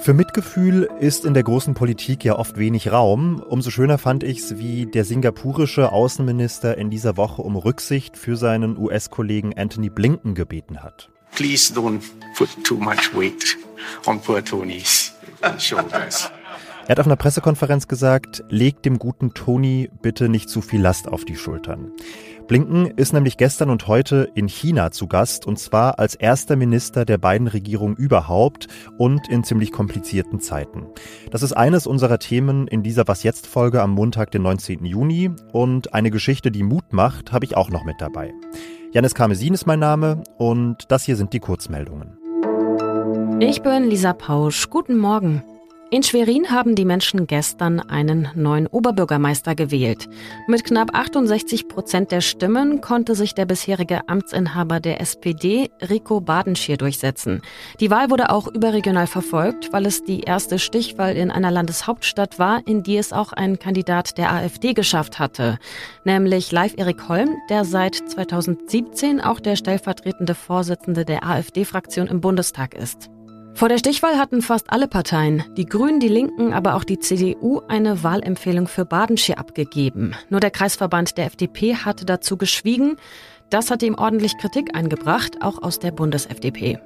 Für Mitgefühl ist in der großen Politik ja oft wenig Raum. Umso schöner fand ich es, wie der singapurische Außenminister in dieser Woche um Rücksicht für seinen US-Kollegen Anthony Blinken gebeten hat. Please don't put too much weight on poor Tony's shoulders. Er hat auf einer Pressekonferenz gesagt, legt dem guten Tony bitte nicht zu viel Last auf die Schultern. Blinken ist nämlich gestern und heute in China zu Gast und zwar als erster Minister der beiden Regierungen überhaupt und in ziemlich komplizierten Zeiten. Das ist eines unserer Themen in dieser Was jetzt Folge am Montag, den 19. Juni und eine Geschichte, die Mut macht, habe ich auch noch mit dabei. Janis Karmesin ist mein Name und das hier sind die Kurzmeldungen. Ich bin Lisa Pausch. Guten Morgen. In Schwerin haben die Menschen gestern einen neuen Oberbürgermeister gewählt. Mit knapp 68 Prozent der Stimmen konnte sich der bisherige Amtsinhaber der SPD, Rico Badenschier, durchsetzen. Die Wahl wurde auch überregional verfolgt, weil es die erste Stichwahl in einer Landeshauptstadt war, in die es auch ein Kandidat der AfD geschafft hatte. Nämlich Live Erik Holm, der seit 2017 auch der stellvertretende Vorsitzende der AfD-Fraktion im Bundestag ist. Vor der Stichwahl hatten fast alle Parteien, die Grünen, die Linken, aber auch die CDU, eine Wahlempfehlung für Badenschier abgegeben. Nur der Kreisverband der FDP hatte dazu geschwiegen. Das hatte ihm ordentlich Kritik eingebracht, auch aus der Bundes-FDP.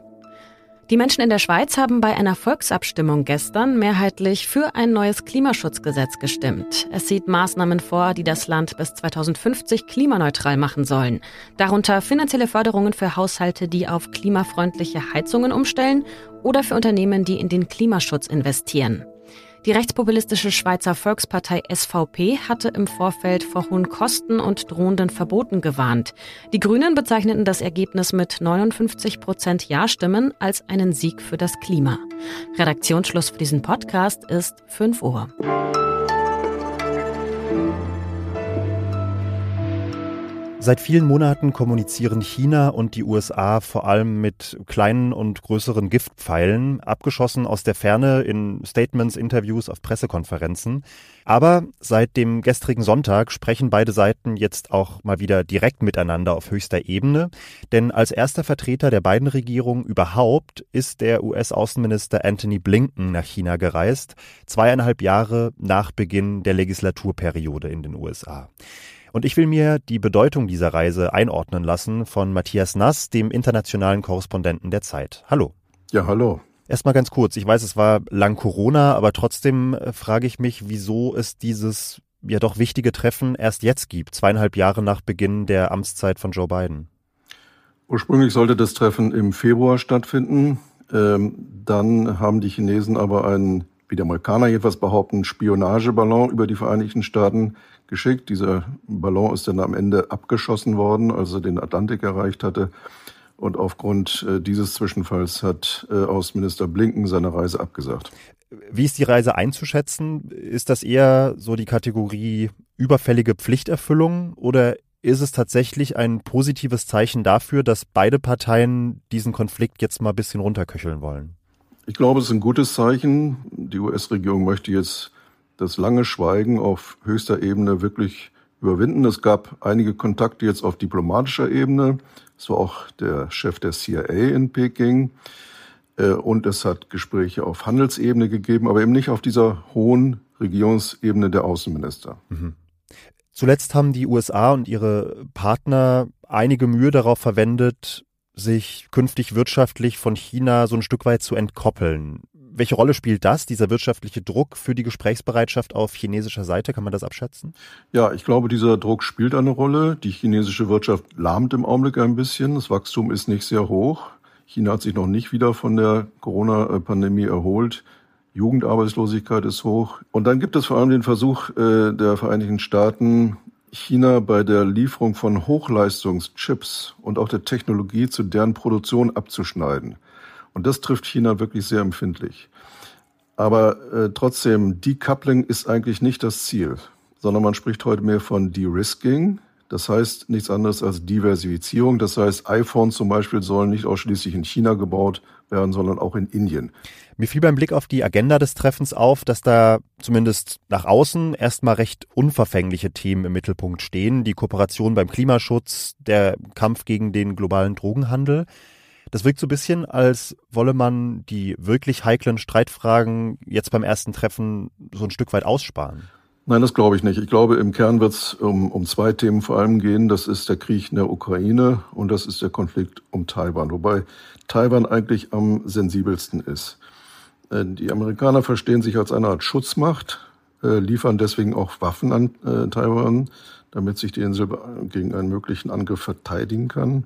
Die Menschen in der Schweiz haben bei einer Volksabstimmung gestern mehrheitlich für ein neues Klimaschutzgesetz gestimmt. Es sieht Maßnahmen vor, die das Land bis 2050 klimaneutral machen sollen. Darunter finanzielle Förderungen für Haushalte, die auf klimafreundliche Heizungen umstellen oder für Unternehmen, die in den Klimaschutz investieren. Die rechtspopulistische Schweizer Volkspartei SVP hatte im Vorfeld vor hohen Kosten und drohenden Verboten gewarnt. Die Grünen bezeichneten das Ergebnis mit 59 Prozent Ja-Stimmen als einen Sieg für das Klima. Redaktionsschluss für diesen Podcast ist 5 Uhr. Seit vielen Monaten kommunizieren China und die USA vor allem mit kleinen und größeren Giftpfeilen, abgeschossen aus der Ferne in Statements, Interviews, auf Pressekonferenzen. Aber seit dem gestrigen Sonntag sprechen beide Seiten jetzt auch mal wieder direkt miteinander auf höchster Ebene. Denn als erster Vertreter der beiden Regierungen überhaupt ist der US-Außenminister Anthony Blinken nach China gereist, zweieinhalb Jahre nach Beginn der Legislaturperiode in den USA. Und ich will mir die Bedeutung dieser Reise einordnen lassen von Matthias Nass, dem internationalen Korrespondenten der Zeit. Hallo. Ja, hallo. Erstmal ganz kurz. Ich weiß, es war lang Corona, aber trotzdem äh, frage ich mich, wieso es dieses ja doch wichtige Treffen erst jetzt gibt, zweieinhalb Jahre nach Beginn der Amtszeit von Joe Biden. Ursprünglich sollte das Treffen im Februar stattfinden. Ähm, dann haben die Chinesen aber einen, wie die Amerikaner jedenfalls behaupten, Spionageballon über die Vereinigten Staaten geschickt. Dieser Ballon ist dann am Ende abgeschossen worden, als er den Atlantik erreicht hatte. Und aufgrund äh, dieses Zwischenfalls hat äh, Außenminister Blinken seine Reise abgesagt. Wie ist die Reise einzuschätzen? Ist das eher so die Kategorie überfällige Pflichterfüllung oder ist es tatsächlich ein positives Zeichen dafür, dass beide Parteien diesen Konflikt jetzt mal ein bisschen runterköcheln wollen? Ich glaube, es ist ein gutes Zeichen. Die US-Regierung möchte jetzt das lange Schweigen auf höchster Ebene wirklich überwinden. Es gab einige Kontakte jetzt auf diplomatischer Ebene. Es war auch der Chef der CIA in Peking. Äh, und es hat Gespräche auf Handelsebene gegeben, aber eben nicht auf dieser hohen Regierungsebene der Außenminister. Mhm. Zuletzt haben die USA und ihre Partner einige Mühe darauf verwendet, sich künftig wirtschaftlich von China so ein Stück weit zu entkoppeln. Welche Rolle spielt das, dieser wirtschaftliche Druck für die Gesprächsbereitschaft auf chinesischer Seite? Kann man das abschätzen? Ja, ich glaube, dieser Druck spielt eine Rolle. Die chinesische Wirtschaft lahmt im Augenblick ein bisschen. Das Wachstum ist nicht sehr hoch. China hat sich noch nicht wieder von der Corona-Pandemie erholt. Jugendarbeitslosigkeit ist hoch. Und dann gibt es vor allem den Versuch äh, der Vereinigten Staaten, China bei der Lieferung von Hochleistungschips und auch der Technologie zu deren Produktion abzuschneiden. Und das trifft China wirklich sehr empfindlich. Aber äh, trotzdem, Decoupling ist eigentlich nicht das Ziel, sondern man spricht heute mehr von De-Risking. Das heißt nichts anderes als Diversifizierung. Das heißt, iPhones zum Beispiel sollen nicht ausschließlich in China gebaut werden, sondern auch in Indien. Mir fiel beim Blick auf die Agenda des Treffens auf, dass da zumindest nach außen erstmal recht unverfängliche Themen im Mittelpunkt stehen. Die Kooperation beim Klimaschutz, der Kampf gegen den globalen Drogenhandel. Das wirkt so ein bisschen, als wolle man die wirklich heiklen Streitfragen jetzt beim ersten Treffen so ein Stück weit aussparen. Nein, das glaube ich nicht. Ich glaube, im Kern wird es um, um zwei Themen vor allem gehen. Das ist der Krieg in der Ukraine und das ist der Konflikt um Taiwan. Wobei Taiwan eigentlich am sensibelsten ist. Äh, die Amerikaner verstehen sich als eine Art Schutzmacht, äh, liefern deswegen auch Waffen an äh, Taiwan, damit sich die Insel gegen einen möglichen Angriff verteidigen kann.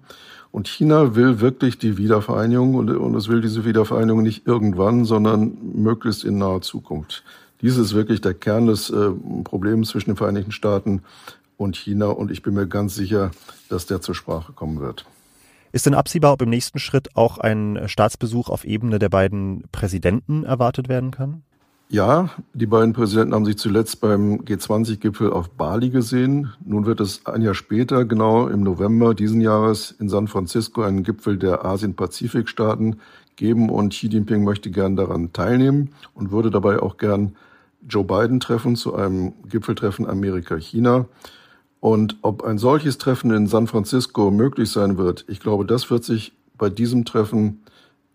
Und China will wirklich die Wiedervereinigung und, und es will diese Wiedervereinigung nicht irgendwann, sondern möglichst in naher Zukunft. Dies ist wirklich der Kern des äh, Problems zwischen den Vereinigten Staaten und China und ich bin mir ganz sicher, dass der zur Sprache kommen wird. Ist denn absehbar, ob im nächsten Schritt auch ein Staatsbesuch auf Ebene der beiden Präsidenten erwartet werden kann? Ja, die beiden Präsidenten haben sich zuletzt beim G20-Gipfel auf Bali gesehen. Nun wird es ein Jahr später, genau im November diesen Jahres, in San Francisco einen Gipfel der Asien-Pazifik-Staaten geben und Xi Jinping möchte gern daran teilnehmen und würde dabei auch gern Joe Biden treffen zu einem Gipfeltreffen Amerika-China. Und ob ein solches Treffen in San Francisco möglich sein wird, ich glaube, das wird sich bei diesem Treffen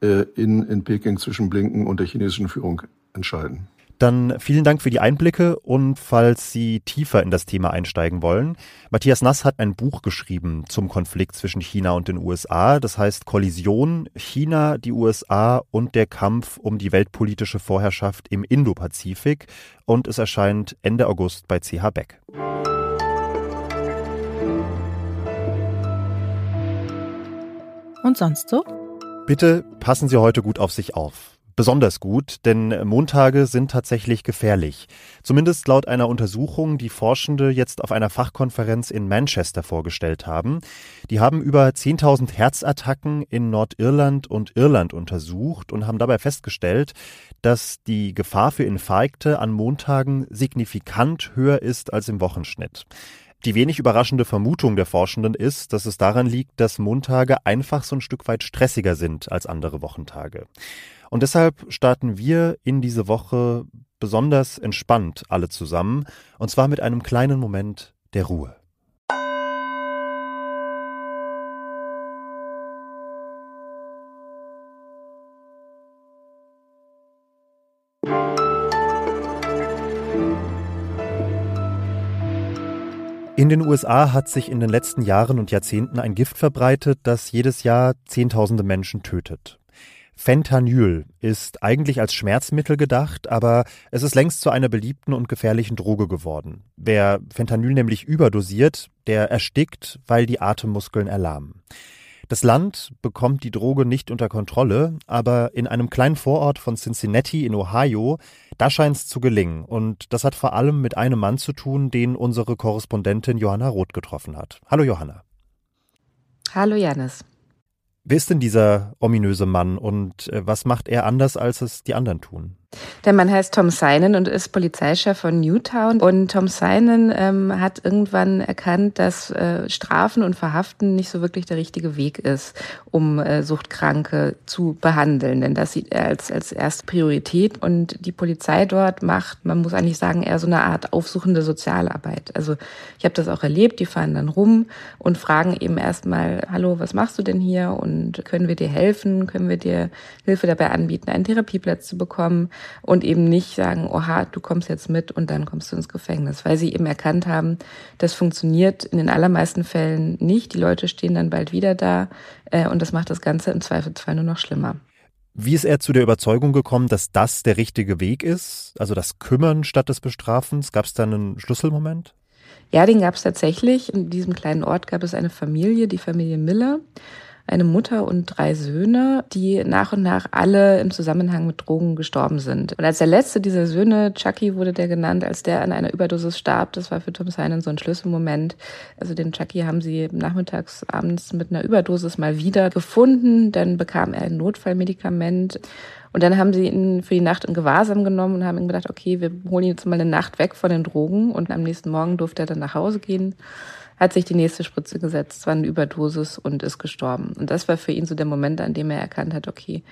äh, in, in Peking zwischen Blinken und der chinesischen Führung entscheiden. Dann vielen Dank für die Einblicke und falls Sie tiefer in das Thema einsteigen wollen, Matthias Nass hat ein Buch geschrieben zum Konflikt zwischen China und den USA. Das heißt Kollision China, die USA und der Kampf um die weltpolitische Vorherrschaft im Indopazifik und es erscheint Ende August bei CH Beck. Und sonst so? Bitte passen Sie heute gut auf sich auf besonders gut, denn Montage sind tatsächlich gefährlich. Zumindest laut einer Untersuchung, die Forschende jetzt auf einer Fachkonferenz in Manchester vorgestellt haben. Die haben über 10.000 Herzattacken in Nordirland und Irland untersucht und haben dabei festgestellt, dass die Gefahr für Infarkte an Montagen signifikant höher ist als im Wochenschnitt. Die wenig überraschende Vermutung der Forschenden ist, dass es daran liegt, dass Montage einfach so ein Stück weit stressiger sind als andere Wochentage. Und deshalb starten wir in diese Woche besonders entspannt alle zusammen, und zwar mit einem kleinen Moment der Ruhe. In den USA hat sich in den letzten Jahren und Jahrzehnten ein Gift verbreitet, das jedes Jahr Zehntausende Menschen tötet. Fentanyl ist eigentlich als Schmerzmittel gedacht, aber es ist längst zu einer beliebten und gefährlichen Droge geworden. Wer Fentanyl nämlich überdosiert, der erstickt, weil die Atemmuskeln erlahmen. Das Land bekommt die Droge nicht unter Kontrolle, aber in einem kleinen Vorort von Cincinnati in Ohio, da scheint es zu gelingen. Und das hat vor allem mit einem Mann zu tun, den unsere Korrespondentin Johanna Roth getroffen hat. Hallo Johanna. Hallo Janis. Wer ist denn dieser ominöse Mann und äh, was macht er anders, als es die anderen tun? Der Mann heißt Tom Seinen und ist Polizeichef von Newtown. Und Tom Seinen ähm, hat irgendwann erkannt, dass äh, Strafen und Verhaften nicht so wirklich der richtige Weg ist, um äh, Suchtkranke zu behandeln. Denn das sieht er als, als erste Priorität. Und die Polizei dort macht, man muss eigentlich sagen, eher so eine Art aufsuchende Sozialarbeit. Also ich habe das auch erlebt, die fahren dann rum und fragen eben erstmal, hallo, was machst du denn hier? Und können wir dir helfen? Können wir dir Hilfe dabei anbieten, einen Therapieplatz zu bekommen? Und eben nicht sagen, oha, du kommst jetzt mit und dann kommst du ins Gefängnis, weil sie eben erkannt haben, das funktioniert in den allermeisten Fällen nicht. Die Leute stehen dann bald wieder da äh, und das macht das Ganze im Zweifelsfall nur noch schlimmer. Wie ist er zu der Überzeugung gekommen, dass das der richtige Weg ist? Also das Kümmern statt des Bestrafens? Gab es da einen Schlüsselmoment? Ja, den gab es tatsächlich. In diesem kleinen Ort gab es eine Familie, die Familie Miller eine Mutter und drei Söhne, die nach und nach alle im Zusammenhang mit Drogen gestorben sind. Und als der letzte dieser Söhne, Chucky wurde der genannt, als der an einer Überdosis starb, das war für Tom Simon so ein Schlüsselmoment. Also den Chucky haben sie nachmittags, abends mit einer Überdosis mal wieder gefunden. Dann bekam er ein Notfallmedikament. Und dann haben sie ihn für die Nacht in Gewahrsam genommen und haben ihm gedacht, okay, wir holen ihn jetzt mal eine Nacht weg von den Drogen. Und am nächsten Morgen durfte er dann nach Hause gehen hat sich die nächste Spritze gesetzt, war eine Überdosis und ist gestorben. Und das war für ihn so der Moment, an dem er erkannt hat, okay,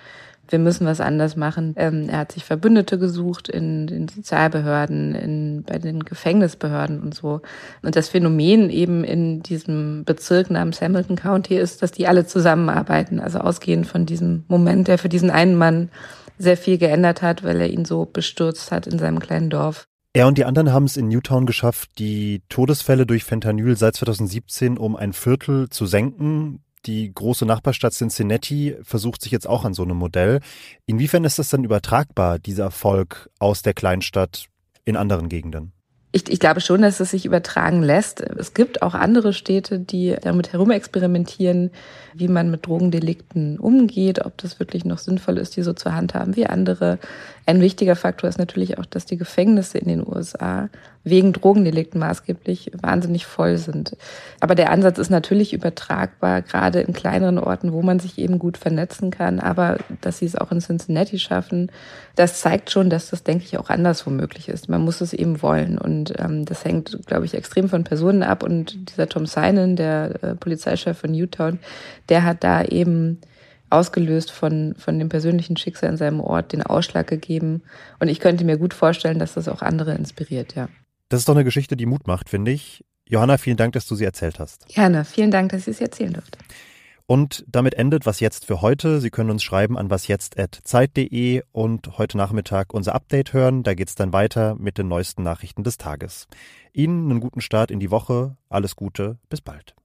wir müssen was anders machen. Ähm, er hat sich Verbündete gesucht in den Sozialbehörden, in, bei den Gefängnisbehörden und so. Und das Phänomen eben in diesem Bezirk namens Hamilton County ist, dass die alle zusammenarbeiten. Also ausgehend von diesem Moment, der für diesen einen Mann sehr viel geändert hat, weil er ihn so bestürzt hat in seinem kleinen Dorf. Er und die anderen haben es in Newtown geschafft, die Todesfälle durch Fentanyl seit 2017 um ein Viertel zu senken. Die große Nachbarstadt Cincinnati versucht sich jetzt auch an so einem Modell. Inwiefern ist das dann übertragbar, dieser Erfolg aus der Kleinstadt in anderen Gegenden? Ich, ich glaube schon, dass es sich übertragen lässt. Es gibt auch andere Städte, die damit herumexperimentieren, wie man mit Drogendelikten umgeht, ob das wirklich noch sinnvoll ist, die so zu handhaben wie andere. Ein wichtiger Faktor ist natürlich auch, dass die Gefängnisse in den USA wegen Drogendelikten maßgeblich wahnsinnig voll sind. Aber der Ansatz ist natürlich übertragbar, gerade in kleineren Orten, wo man sich eben gut vernetzen kann. Aber dass sie es auch in Cincinnati schaffen, das zeigt schon, dass das, denke ich, auch anderswo möglich ist. Man muss es eben wollen. Und ähm, das hängt, glaube ich, extrem von Personen ab. Und dieser Tom Sinan, der äh, Polizeichef von Newtown, der hat da eben ausgelöst von, von dem persönlichen Schicksal in seinem Ort den Ausschlag gegeben. Und ich könnte mir gut vorstellen, dass das auch andere inspiriert, ja. Das ist doch eine Geschichte, die Mut macht, finde ich. Johanna, vielen Dank, dass du sie erzählt hast. Gerne, vielen Dank, dass ich sie erzählen durfte. Und damit endet Was Jetzt für heute. Sie können uns schreiben an wasjetzt.zeit.de und heute Nachmittag unser Update hören. Da geht es dann weiter mit den neuesten Nachrichten des Tages. Ihnen einen guten Start in die Woche. Alles Gute. Bis bald.